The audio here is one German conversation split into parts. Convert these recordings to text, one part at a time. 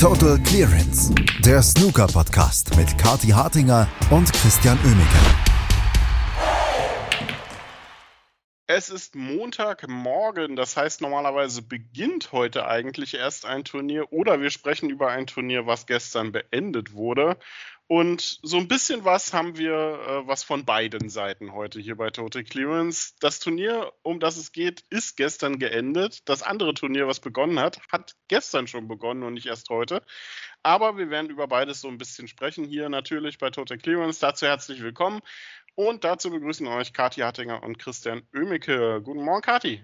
Total Clearance, der Snooker-Podcast mit Kati Hartinger und Christian Oemeke. Es ist Montagmorgen, das heißt normalerweise beginnt heute eigentlich erst ein Turnier oder wir sprechen über ein Turnier, was gestern beendet wurde. Und so ein bisschen was haben wir, äh, was von beiden Seiten heute hier bei Total Clearance. Das Turnier, um das es geht, ist gestern geendet. Das andere Turnier, was begonnen hat, hat gestern schon begonnen und nicht erst heute. Aber wir werden über beides so ein bisschen sprechen hier natürlich bei Total Clearance. Dazu herzlich willkommen. Und dazu begrüßen euch Kathi Hattinger und Christian Oemicke. Guten Morgen, Kathi.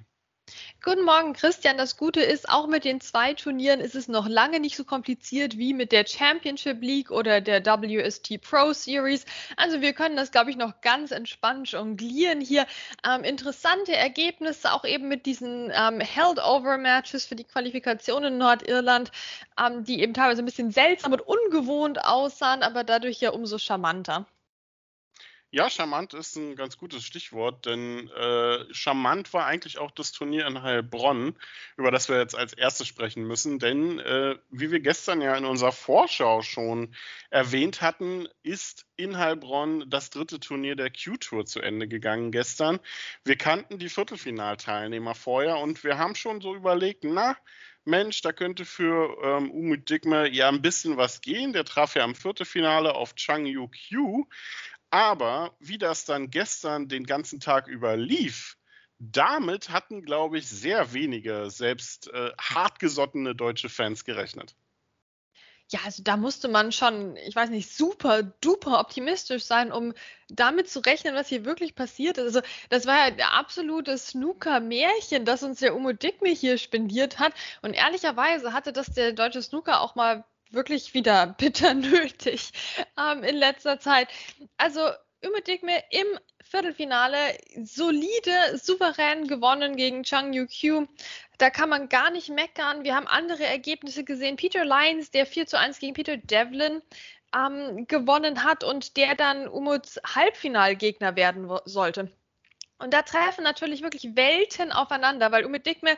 Guten Morgen, Christian. Das Gute ist, auch mit den zwei Turnieren ist es noch lange nicht so kompliziert wie mit der Championship League oder der WST Pro Series. Also wir können das, glaube ich, noch ganz entspannt jonglieren hier. Ähm, interessante Ergebnisse, auch eben mit diesen ähm, Held-Over-Matches für die Qualifikation in Nordirland, ähm, die eben teilweise ein bisschen seltsam und ungewohnt aussahen, aber dadurch ja umso charmanter. Ja, charmant ist ein ganz gutes Stichwort, denn äh, charmant war eigentlich auch das Turnier in Heilbronn, über das wir jetzt als erstes sprechen müssen. Denn äh, wie wir gestern ja in unserer Vorschau schon erwähnt hatten, ist in Heilbronn das dritte Turnier der Q-Tour zu Ende gegangen gestern. Wir kannten die Viertelfinalteilnehmer vorher und wir haben schon so überlegt, na, Mensch, da könnte für ähm, Umut Digme ja ein bisschen was gehen. Der traf ja am Viertelfinale auf Chang Yu Q. Aber wie das dann gestern den ganzen Tag über lief, damit hatten, glaube ich, sehr wenige, selbst äh, hartgesottene deutsche Fans gerechnet. Ja, also da musste man schon, ich weiß nicht, super duper optimistisch sein, um damit zu rechnen, was hier wirklich passiert ist. Also das war ja der absolute Snooker-Märchen, das uns der Umo Dickme hier spendiert hat. Und ehrlicherweise hatte das der deutsche Snooker auch mal wirklich wieder bitter nötig ähm, in letzter Zeit. Also Ümedigme im Viertelfinale solide, souverän gewonnen gegen Chang Yu Q. Da kann man gar nicht meckern. Wir haben andere Ergebnisse gesehen. Peter Lyons, der 4 zu 1 gegen Peter Devlin ähm, gewonnen hat und der dann Umuts Halbfinalgegner werden sollte. Und da treffen natürlich wirklich Welten aufeinander, weil Umut Dikme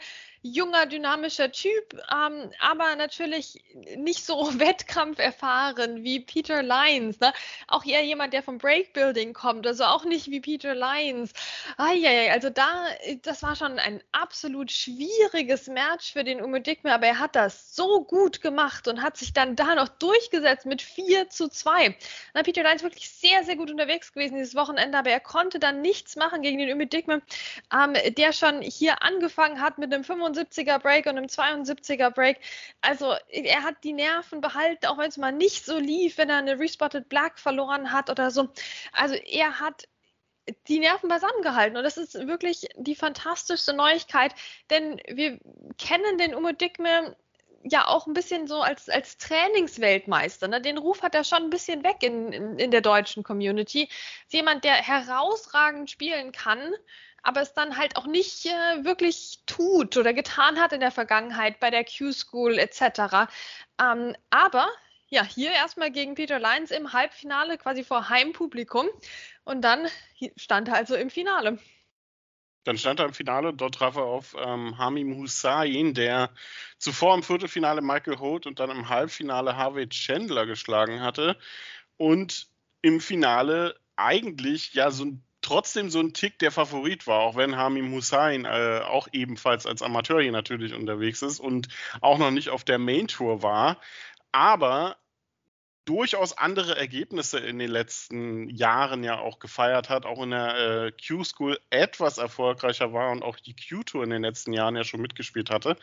junger, dynamischer Typ, ähm, aber natürlich nicht so wettkampferfahren wie Peter Lyons. Ne? Auch eher jemand, der vom Breakbuilding kommt, also auch nicht wie Peter Lyons. Eieiei, also da, das war schon ein absolut schwieriges Match für den Umedikme, aber er hat das so gut gemacht und hat sich dann da noch durchgesetzt mit 4 zu 2. Na, Peter Lyons wirklich sehr, sehr gut unterwegs gewesen dieses Wochenende, aber er konnte dann nichts machen gegen den Umedikme, ähm, der schon hier angefangen hat mit einem 25 75er Break und einem 72er Break. Also er hat die Nerven behalten, auch wenn es mal nicht so lief, wenn er eine Respotted Black verloren hat oder so. Also er hat die Nerven beisammen gehalten. Und das ist wirklich die fantastischste Neuigkeit, denn wir kennen den Umo Dickme ja auch ein bisschen so als, als Trainingsweltmeister. Ne? Den Ruf hat er schon ein bisschen weg in, in, in der deutschen Community. Ist jemand, der herausragend spielen kann, aber es dann halt auch nicht äh, wirklich tut oder getan hat in der Vergangenheit bei der Q-School etc. Ähm, aber ja, hier erstmal gegen Peter Lyons im Halbfinale, quasi vor Heimpublikum. Und dann stand er also im Finale. Dann stand er im Finale, dort traf er auf ähm, Hamim Hussain, der zuvor im Viertelfinale Michael Holt und dann im Halbfinale Harvey Chandler geschlagen hatte. Und im Finale eigentlich ja so ein trotzdem so ein Tick der Favorit war, auch wenn Hamim Hussein äh, auch ebenfalls als Amateur hier natürlich unterwegs ist und auch noch nicht auf der Main Tour war. Aber durchaus andere Ergebnisse in den letzten Jahren ja auch gefeiert hat, auch in der äh, Q-School etwas erfolgreicher war und auch die Q-Tour in den letzten Jahren ja schon mitgespielt hatte.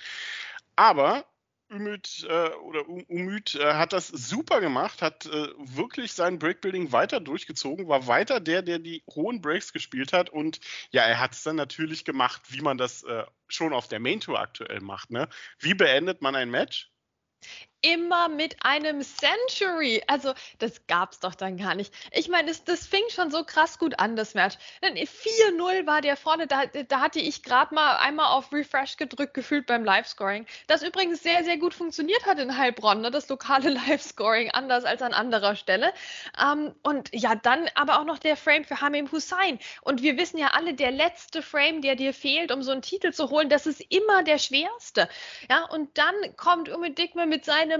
Aber Umüt äh, oder Umüt äh, hat das super gemacht, hat äh, wirklich sein Breakbuilding weiter durchgezogen, war weiter der, der die hohen Breaks gespielt hat und ja, er hat es dann natürlich gemacht, wie man das äh, schon auf der Main Tour aktuell macht. Ne? Wie beendet man ein Match? Immer mit einem Century. Also, das gab's doch dann gar nicht. Ich meine, das, das fing schon so krass gut an, das Match. 4-0 war der vorne, da, da hatte ich gerade mal einmal auf Refresh gedrückt, gefühlt beim Live-Scoring. Das übrigens sehr, sehr gut funktioniert hat in Heilbronn, ne? das lokale Live-Scoring, anders als an anderer Stelle. Ähm, und ja, dann aber auch noch der Frame für Hamim Hussein. Und wir wissen ja alle, der letzte Frame, der dir fehlt, um so einen Titel zu holen, das ist immer der schwerste. Ja, und dann kommt Ume Dickme mit seinem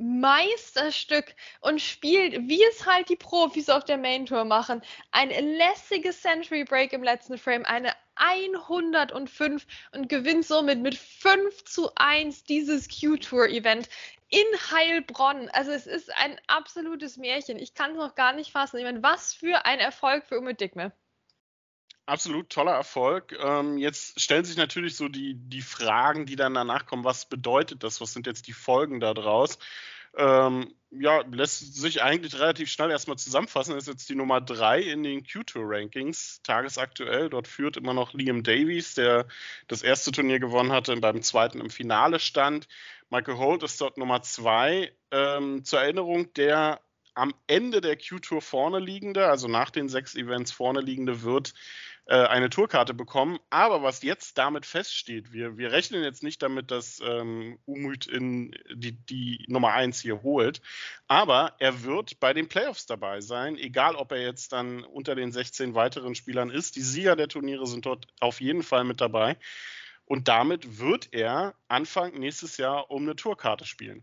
Meisterstück und spielt, wie es halt die Profis auf der Main Tour machen, ein lässiges Century Break im letzten Frame, eine 105 und gewinnt somit mit 5 zu 1 dieses Q-Tour-Event in Heilbronn. Also es ist ein absolutes Märchen. Ich kann es noch gar nicht fassen. Ich meine, was für ein Erfolg für Ume Dickme. Absolut toller Erfolg. Ähm, jetzt stellen sich natürlich so die, die Fragen, die dann danach kommen. Was bedeutet das? Was sind jetzt die Folgen daraus? Ähm, ja, lässt sich eigentlich relativ schnell erstmal zusammenfassen. Ist jetzt die Nummer 3 in den Q2-Rankings, tagesaktuell. Dort führt immer noch Liam Davies, der das erste Turnier gewonnen hatte, und beim zweiten im Finale stand. Michael Holt ist dort Nummer 2. Ähm, zur Erinnerung, der am Ende der Q-Tour vorne liegende, also nach den sechs Events vorne liegende, wird äh, eine Tourkarte bekommen. Aber was jetzt damit feststeht, wir, wir rechnen jetzt nicht damit, dass ähm, Umut in die, die Nummer 1 hier holt, aber er wird bei den Playoffs dabei sein, egal ob er jetzt dann unter den 16 weiteren Spielern ist. Die Sieger der Turniere sind dort auf jeden Fall mit dabei. Und damit wird er Anfang nächstes Jahr um eine Tourkarte spielen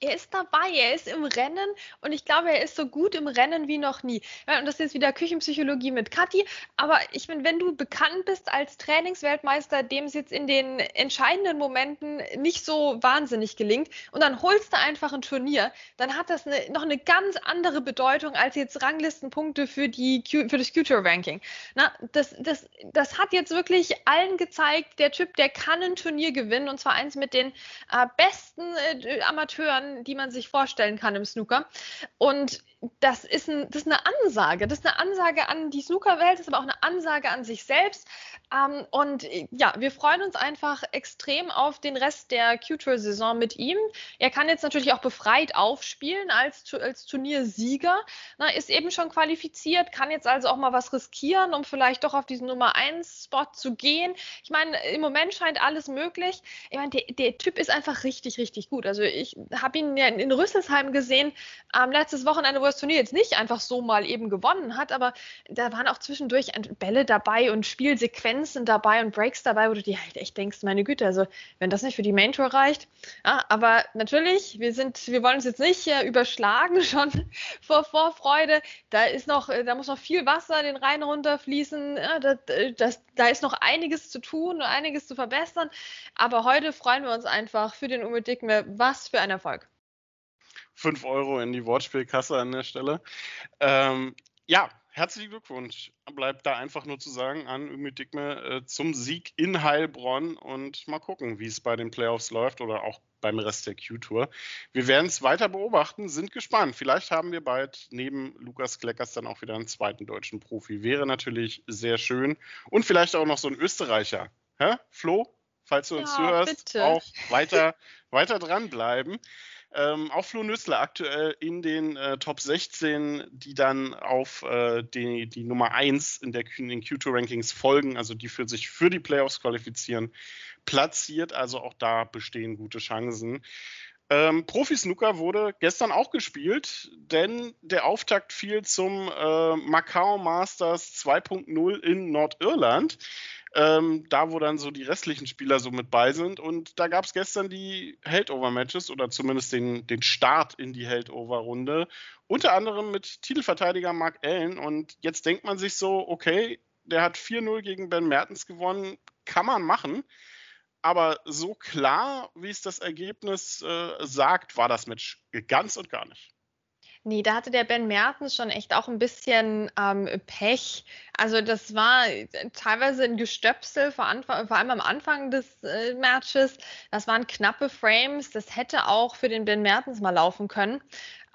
er ist dabei, er ist im Rennen und ich glaube, er ist so gut im Rennen wie noch nie. Und das ist jetzt wieder Küchenpsychologie mit Kathi, aber ich meine, wenn du bekannt bist als Trainingsweltmeister, dem es jetzt in den entscheidenden Momenten nicht so wahnsinnig gelingt und dann holst du einfach ein Turnier, dann hat das eine, noch eine ganz andere Bedeutung als jetzt Ranglistenpunkte für, die, für das Future-Ranking. Das, das, das hat jetzt wirklich allen gezeigt, der Typ, der kann ein Turnier gewinnen und zwar eins mit den äh, besten äh, Amateuren die man sich vorstellen kann im Snooker. Und das ist, ein, das ist eine Ansage. Das ist eine Ansage an die Snookerwelt, ist aber auch eine Ansage an sich selbst. Ähm, und ja, wir freuen uns einfach extrem auf den Rest der Q-Tour-Saison mit ihm. Er kann jetzt natürlich auch befreit aufspielen als, als Turniersieger. Na, ist eben schon qualifiziert, kann jetzt also auch mal was riskieren, um vielleicht doch auf diesen Nummer 1-Spot zu gehen. Ich meine, im Moment scheint alles möglich. Ich meine, der, der Typ ist einfach richtig, richtig gut. Also ich habe ihn ja in Rüsselsheim gesehen, ähm, letztes Wochenende, wo er das Turnier jetzt nicht einfach so mal eben gewonnen hat, aber da waren auch zwischendurch Bälle dabei und Spielsequenzen dabei und Breaks dabei, wo du dir halt echt denkst, meine Güte, also wenn das nicht für die Main Tour reicht. Ja, aber natürlich, wir sind, wir wollen uns jetzt nicht äh, überschlagen schon vor Vorfreude. Da ist noch, da muss noch viel Wasser den Rhein runterfließen. Ja, das, das, da ist noch einiges zu tun und einiges zu verbessern. Aber heute freuen wir uns einfach für den Ume Dickme. Was für ein Erfolg. 5 Euro in die Wortspielkasse an der Stelle. Ähm, ja, herzlichen Glückwunsch. Bleibt da einfach nur zu sagen an Ümit Dickme äh, zum Sieg in Heilbronn und mal gucken, wie es bei den Playoffs läuft oder auch beim Rest der Q-Tour. Wir werden es weiter beobachten, sind gespannt. Vielleicht haben wir bald neben Lukas Kleckers dann auch wieder einen zweiten deutschen Profi. Wäre natürlich sehr schön. Und vielleicht auch noch so ein Österreicher. Hä? Flo, falls du uns ja, zuhörst, bitte. auch weiter, weiter dranbleiben. Ähm, auch Flo Nüssler aktuell in den äh, Top 16, die dann auf äh, die, die Nummer 1 in, der, in den Q2-Rankings folgen, also die für sich für die Playoffs qualifizieren, platziert. Also auch da bestehen gute Chancen. Ähm, Profi-Snooker wurde gestern auch gespielt, denn der Auftakt fiel zum äh, Macau Masters 2.0 in Nordirland ähm, da wo dann so die restlichen Spieler so mit bei sind. Und da gab es gestern die Heldover-Matches oder zumindest den, den Start in die Heldover-Runde. Unter anderem mit Titelverteidiger Mark Allen. Und jetzt denkt man sich so, okay, der hat 4-0 gegen Ben Mertens gewonnen, kann man machen. Aber so klar, wie es das Ergebnis äh, sagt, war das Match ganz und gar nicht. Nee, da hatte der Ben Mertens schon echt auch ein bisschen ähm, Pech. Also das war teilweise ein Gestöpsel, vor, Anfang, vor allem am Anfang des äh, Matches. Das waren knappe Frames. Das hätte auch für den Ben Mertens mal laufen können.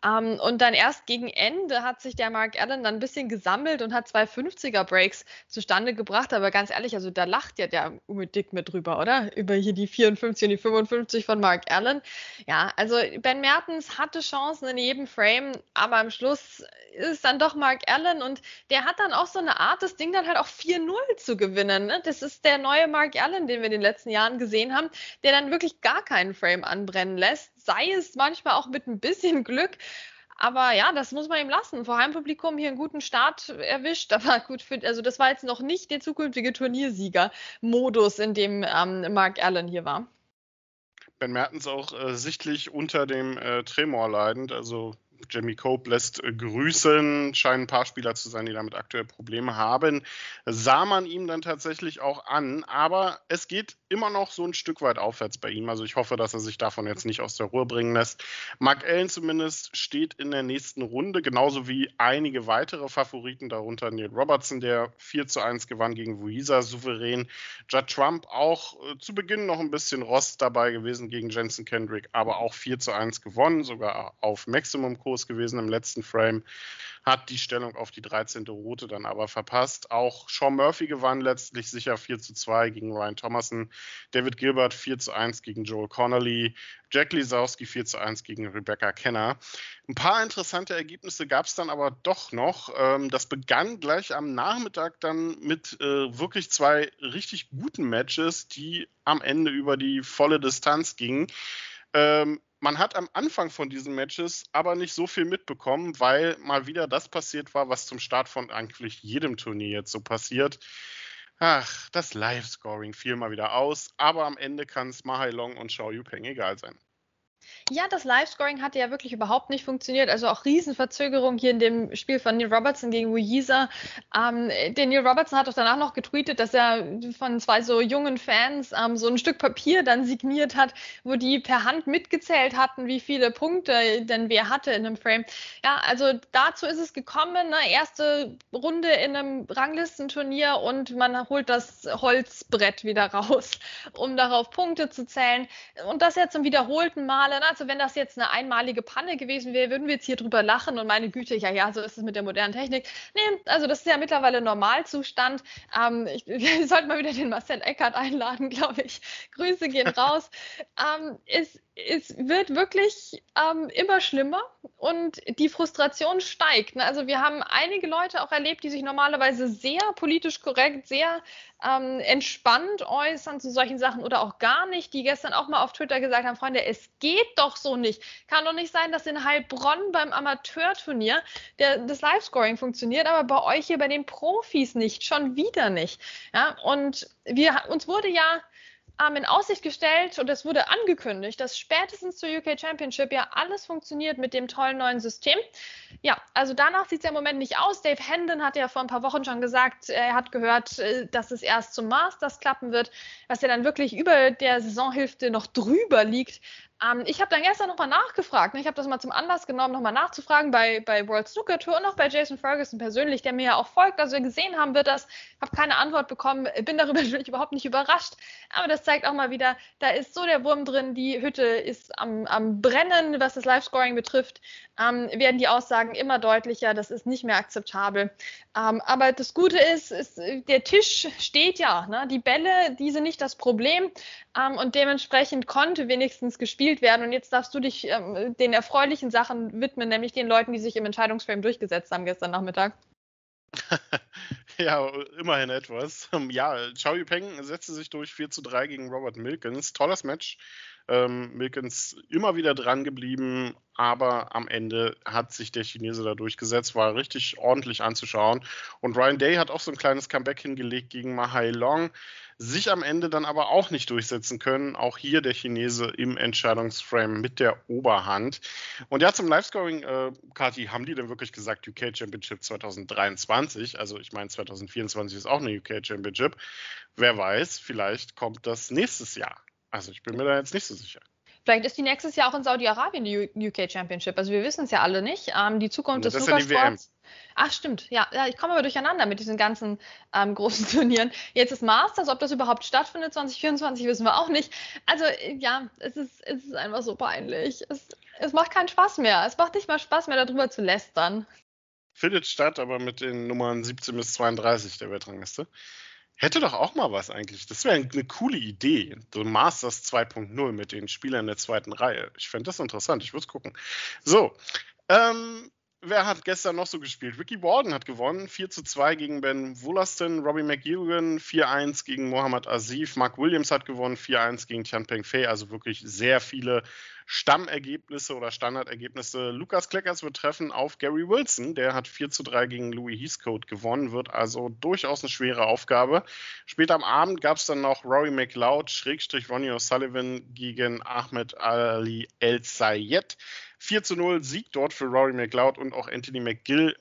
Ähm, und dann erst gegen Ende hat sich der Mark Allen dann ein bisschen gesammelt und hat zwei 50er Breaks zustande gebracht. Aber ganz ehrlich, also da lacht ja der Ume Dick mit drüber, oder? Über hier die 54 und die 55 von Mark Allen. Ja, also Ben Mertens hatte Chancen in jedem Frame, aber am Schluss ist dann doch Mark Allen und der hat dann auch so eine Art, das Ding dann halt auch 4-0 zu gewinnen. Ne? Das ist der neue Mark Allen, den wir in den letzten Jahren gesehen haben, der dann wirklich gar keinen Frame anbrennen lässt sei es manchmal auch mit ein bisschen Glück. Aber ja, das muss man ihm lassen. Vor Heimpublikum hier einen guten Start erwischt. Aber gut, für, also das war jetzt noch nicht der zukünftige Turniersieger-Modus, in dem ähm, Mark Allen hier war. Ben Mertens auch äh, sichtlich unter dem äh, Tremor leidend. Also Jamie Cope lässt äh, grüßen, scheinen ein paar Spieler zu sein, die damit aktuell Probleme haben. Sah man ihm dann tatsächlich auch an, aber es geht immer noch so ein Stück weit aufwärts bei ihm. Also ich hoffe, dass er sich davon jetzt nicht aus der Ruhe bringen lässt. Mark Allen zumindest steht in der nächsten Runde, genauso wie einige weitere Favoriten, darunter Neil Robertson, der 4 zu 1 gewann gegen Wuisa, souverän. Judd Trump auch äh, zu Beginn noch ein bisschen Rost dabei gewesen gegen Jensen Kendrick, aber auch 4 zu 1 gewonnen, sogar auf Maximum-Kurs gewesen im letzten Frame hat die Stellung auf die 13. Route dann aber verpasst. Auch Sean Murphy gewann letztlich sicher 4 zu 2 gegen Ryan Thomason, David Gilbert 4 zu 1 gegen Joel Connolly, Jack Lisowski 4 zu 1 gegen Rebecca Kenner. Ein paar interessante Ergebnisse gab es dann aber doch noch. Ähm, das begann gleich am Nachmittag dann mit äh, wirklich zwei richtig guten Matches, die am Ende über die volle Distanz gingen. Ähm, man hat am Anfang von diesen Matches aber nicht so viel mitbekommen, weil mal wieder das passiert war, was zum Start von eigentlich jedem Turnier jetzt so passiert. Ach, das Live-Scoring fiel mal wieder aus, aber am Ende kann es Mahai Long und Xiao Yupeng egal sein. Ja, das Live-Scoring hatte ja wirklich überhaupt nicht funktioniert. Also auch Riesenverzögerung hier in dem Spiel von Neil Robertson gegen Wuyiza. Ähm, der Neil Robertson hat doch danach noch getweetet, dass er von zwei so jungen Fans ähm, so ein Stück Papier dann signiert hat, wo die per Hand mitgezählt hatten, wie viele Punkte denn wer hatte in einem Frame. Ja, also dazu ist es gekommen. Ne? Erste Runde in einem Ranglistenturnier und man holt das Holzbrett wieder raus, um darauf Punkte zu zählen. Und das ja zum wiederholten Male ne? Also wenn das jetzt eine einmalige Panne gewesen wäre, würden wir jetzt hier drüber lachen und meine Güte, ja, ja, so ist es mit der modernen Technik. Nee, also das ist ja mittlerweile Normalzustand. Ähm, ich, wir sollten mal wieder den Marcel Eckert einladen, glaube ich. Grüße gehen raus. ähm, es, es wird wirklich ähm, immer schlimmer und die Frustration steigt. Ne? Also wir haben einige Leute auch erlebt, die sich normalerweise sehr politisch korrekt, sehr ähm, entspannt äußern zu solchen Sachen oder auch gar nicht, die gestern auch mal auf Twitter gesagt haben, Freunde, es geht doch so nicht. Kann doch nicht sein, dass in Heilbronn beim Amateurturnier der, das Live-Scoring funktioniert, aber bei euch hier bei den Profis nicht, schon wieder nicht. Ja, und wir, uns wurde ja ähm, in Aussicht gestellt und es wurde angekündigt, dass spätestens zur UK Championship ja alles funktioniert mit dem tollen neuen System. Ja, also danach sieht es ja im Moment nicht aus. Dave Hendon hat ja vor ein paar Wochen schon gesagt, er hat gehört, äh, dass es erst zum Masters klappen wird, was ja dann wirklich über der Saisonhälfte noch drüber liegt. Ähm, ich habe dann gestern nochmal nachgefragt. Ne? Ich habe das mal zum Anlass genommen, nochmal nachzufragen bei, bei World Snooker Tour und auch bei Jason Ferguson persönlich, der mir ja auch folgt. Also gesehen haben wir das, habe keine Antwort bekommen, bin darüber natürlich überhaupt nicht überrascht. Aber das zeigt auch mal wieder, da ist so der Wurm drin, die Hütte ist am, am Brennen, was das Live-Scoring betrifft. Ähm, werden die Aussagen immer deutlicher, das ist nicht mehr akzeptabel. Ähm, aber das Gute ist, ist, der Tisch steht ja. Ne? Die Bälle, die sind nicht das Problem. Ähm, und dementsprechend konnte wenigstens gespielt werden. Und jetzt darfst du dich ähm, den erfreulichen Sachen widmen, nämlich den Leuten, die sich im Entscheidungsframe durchgesetzt haben gestern Nachmittag. ja, immerhin etwas. Ja, Chao Yupeng setzte sich durch 4 zu 3 gegen Robert Milkins. Tolles Match. Ähm, Milkins immer wieder dran geblieben, aber am Ende hat sich der Chinese da durchgesetzt, war richtig ordentlich anzuschauen. Und Ryan Day hat auch so ein kleines Comeback hingelegt gegen Mahai Long, sich am Ende dann aber auch nicht durchsetzen können. Auch hier der Chinese im Entscheidungsframe mit der Oberhand. Und ja, zum Livescoring, äh, Kati, haben die denn wirklich gesagt UK Championship 2023? Also ich meine, 2024 ist auch eine UK Championship. Wer weiß, vielleicht kommt das nächstes Jahr. Also ich bin mir da jetzt nicht so sicher. Vielleicht ist die nächstes Jahr auch in Saudi-Arabien die UK Championship. Also wir wissen es ja alle nicht. Ähm, die Zukunft des Snookersports. Ach stimmt, ja, ja, ich komme aber durcheinander mit diesen ganzen ähm, großen Turnieren. Jetzt ist Masters, ob das überhaupt stattfindet 2024, wissen wir auch nicht. Also ja, es ist, es ist einfach so peinlich. Es, es macht keinen Spaß mehr. Es macht nicht mal Spaß mehr, darüber zu lästern. Findet statt, aber mit den Nummern 17 bis 32 der Weltrangliste. Hätte doch auch mal was eigentlich. Das wäre eine coole Idee. So Masters 2.0 mit den Spielern der zweiten Reihe. Ich fände das interessant. Ich würde es gucken. So. Ähm, wer hat gestern noch so gespielt? Ricky Warden hat gewonnen. 4 zu 2 gegen Ben Wollaston. Robbie McEwan 4-1 gegen Mohammad Asif. Mark Williams hat gewonnen. 4-1 gegen Tian Peng Fei. Also wirklich sehr viele Stammergebnisse oder Standardergebnisse. Lukas Kleckers wird treffen auf Gary Wilson. Der hat 4 zu 3 gegen Louis Heathcote gewonnen, wird also durchaus eine schwere Aufgabe. Später am Abend gab es dann noch Rory McLeod, Schrägstrich Ronnie O'Sullivan gegen Ahmed Ali El Sayed. 4 zu 0 Sieg dort für Rory McLeod und auch Anthony McGill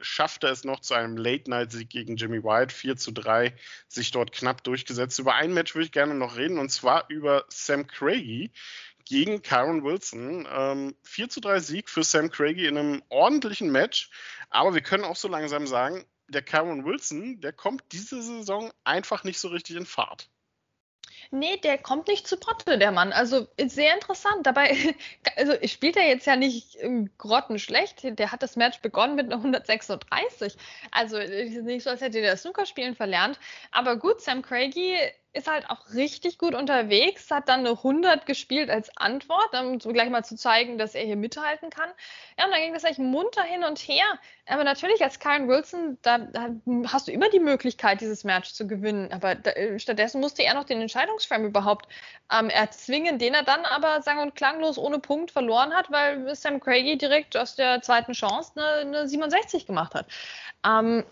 schaffte es noch zu einem Late-Night-Sieg gegen Jimmy White, 4 zu 3, sich dort knapp durchgesetzt. Über ein Match würde ich gerne noch reden, und zwar über Sam Craigie gegen Kyron Wilson. Ähm, 4 zu 3 Sieg für Sam Craigie in einem ordentlichen Match, aber wir können auch so langsam sagen, der Kyron Wilson, der kommt diese Saison einfach nicht so richtig in Fahrt. Nee, der kommt nicht zu Potte, der Mann. Also sehr interessant. Dabei, also spielt er jetzt ja nicht grottenschlecht. Der hat das Match begonnen mit einer 136. Also nicht so, als hätte der Snookerspielen verlernt. Aber gut, Sam Craigie ist halt auch richtig gut unterwegs, hat dann eine 100 gespielt als Antwort, um so gleich mal zu zeigen, dass er hier mithalten kann. Ja, und dann ging das echt munter hin und her. Aber natürlich als Karen Wilson, da, da hast du immer die Möglichkeit, dieses Match zu gewinnen. Aber da, äh, stattdessen musste er noch den Entscheidungsframe überhaupt ähm, erzwingen, den er dann aber sang- und klanglos ohne Punkt verloren hat, weil Sam Craigie direkt aus der zweiten Chance eine, eine 67 gemacht hat. Ähm,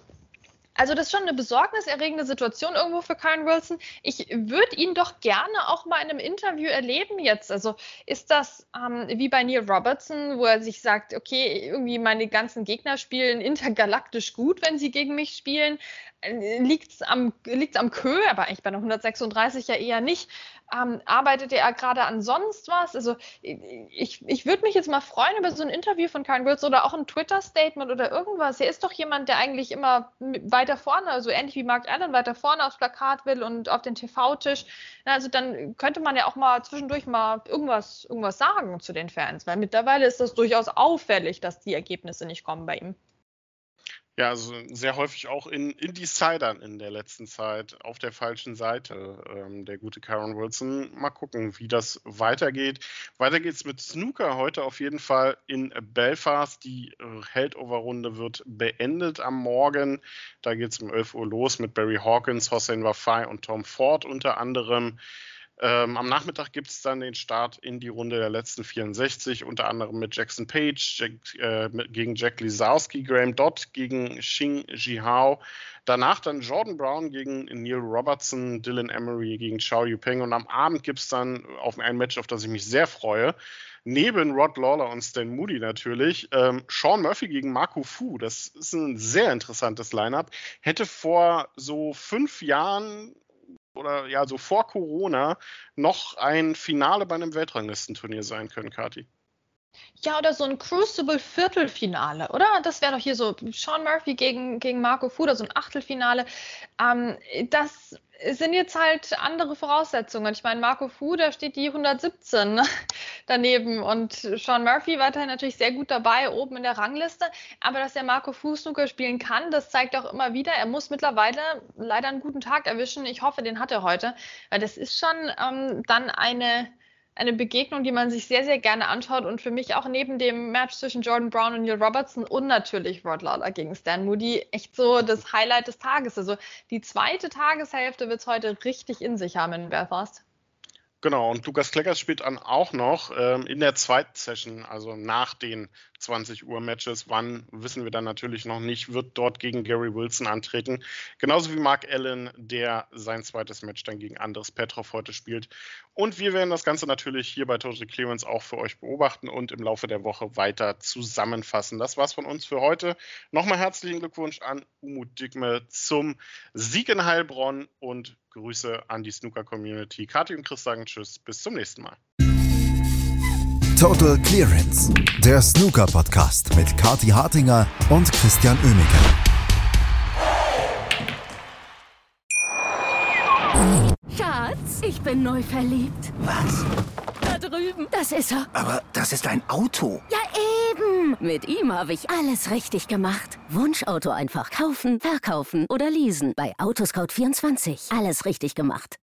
also das ist schon eine besorgniserregende Situation irgendwo für Karen Wilson. Ich würde ihn doch gerne auch mal in einem Interview erleben jetzt. Also ist das ähm, wie bei Neil Robertson, wo er sich sagt, okay, irgendwie meine ganzen Gegner spielen intergalaktisch gut, wenn sie gegen mich spielen. Liegt es am, liegt's am Kö, aber eigentlich bei einer 136 ja eher nicht. Ähm, arbeitet er gerade an sonst was? Also ich, ich würde mich jetzt mal freuen über so ein Interview von Karen Wilson oder auch ein Twitter-Statement oder irgendwas. Er ist doch jemand, der eigentlich immer weiter vorne, also ähnlich wie Mark Allen, weiter vorne aufs Plakat will und auf den TV-Tisch. Also dann könnte man ja auch mal zwischendurch mal irgendwas, irgendwas sagen zu den Fans, weil mittlerweile ist das durchaus auffällig, dass die Ergebnisse nicht kommen bei ihm. Ja, also sehr häufig auch in Insidern in der letzten Zeit auf der falschen Seite, ähm, der gute Karen Wilson. Mal gucken, wie das weitergeht. Weiter geht's mit Snooker heute auf jeden Fall in Belfast. Die Heldover-Runde wird beendet am Morgen. Da geht es um 11 Uhr los mit Barry Hawkins, Hossein Wafai und Tom Ford unter anderem. Ähm, am Nachmittag gibt es dann den Start in die Runde der letzten 64, unter anderem mit Jackson Page Jack, äh, gegen Jack Lisowski, Graham Dodd gegen Xing Jihao. Danach dann Jordan Brown gegen Neil Robertson, Dylan Emery gegen Chao Yupeng. Und am Abend gibt es dann auf ein Match, auf das ich mich sehr freue. Neben Rod Lawler und Stan Moody natürlich. Ähm, Sean Murphy gegen Marco Fu. Das ist ein sehr interessantes Lineup. Hätte vor so fünf Jahren oder ja, so vor Corona noch ein Finale bei einem Weltranglistenturnier sein können, Kati. Ja, oder so ein Crucible-Viertelfinale, oder? Das wäre doch hier so Sean Murphy gegen, gegen Marco Fuda, so ein Achtelfinale. Ähm, das sind jetzt halt andere Voraussetzungen. Ich meine, Marco Fu, da steht die 117 daneben und Sean Murphy weiterhin natürlich sehr gut dabei, oben in der Rangliste. Aber dass der Marco Fu Snooker spielen kann, das zeigt auch immer wieder, er muss mittlerweile leider einen guten Tag erwischen. Ich hoffe, den hat er heute, weil das ist schon ähm, dann eine eine Begegnung, die man sich sehr, sehr gerne anschaut und für mich auch neben dem Match zwischen Jordan Brown und Neil Robertson und natürlich Rod Lawler gegen Stan Moody echt so das Highlight des Tages. Also die zweite Tageshälfte wird es heute richtig in sich haben in Belfast. Genau, und Lukas Kleckers spielt dann auch noch ähm, in der zweiten Session, also nach den 20 Uhr Matches. Wann wissen wir dann natürlich noch nicht, wird dort gegen Gary Wilson antreten. Genauso wie Mark Allen, der sein zweites Match dann gegen Andres Petrov heute spielt. Und wir werden das Ganze natürlich hier bei Total Clearance auch für euch beobachten und im Laufe der Woche weiter zusammenfassen. Das war's von uns für heute. Nochmal herzlichen Glückwunsch an Umut Digme zum Sieg in Heilbronn und Grüße an die Snooker-Community. Kathi und Chris sagen Tschüss, bis zum nächsten Mal. Total Clearance, der Snooker-Podcast mit Kathi Hartinger und Christian Oemeke. Schatz, ich bin neu verliebt. Was? Da drüben. Das ist er. Aber das ist ein Auto. Ja, eben. Mit ihm habe ich alles richtig gemacht. Wunschauto einfach kaufen, verkaufen oder leasen. Bei Autoscout24. Alles richtig gemacht.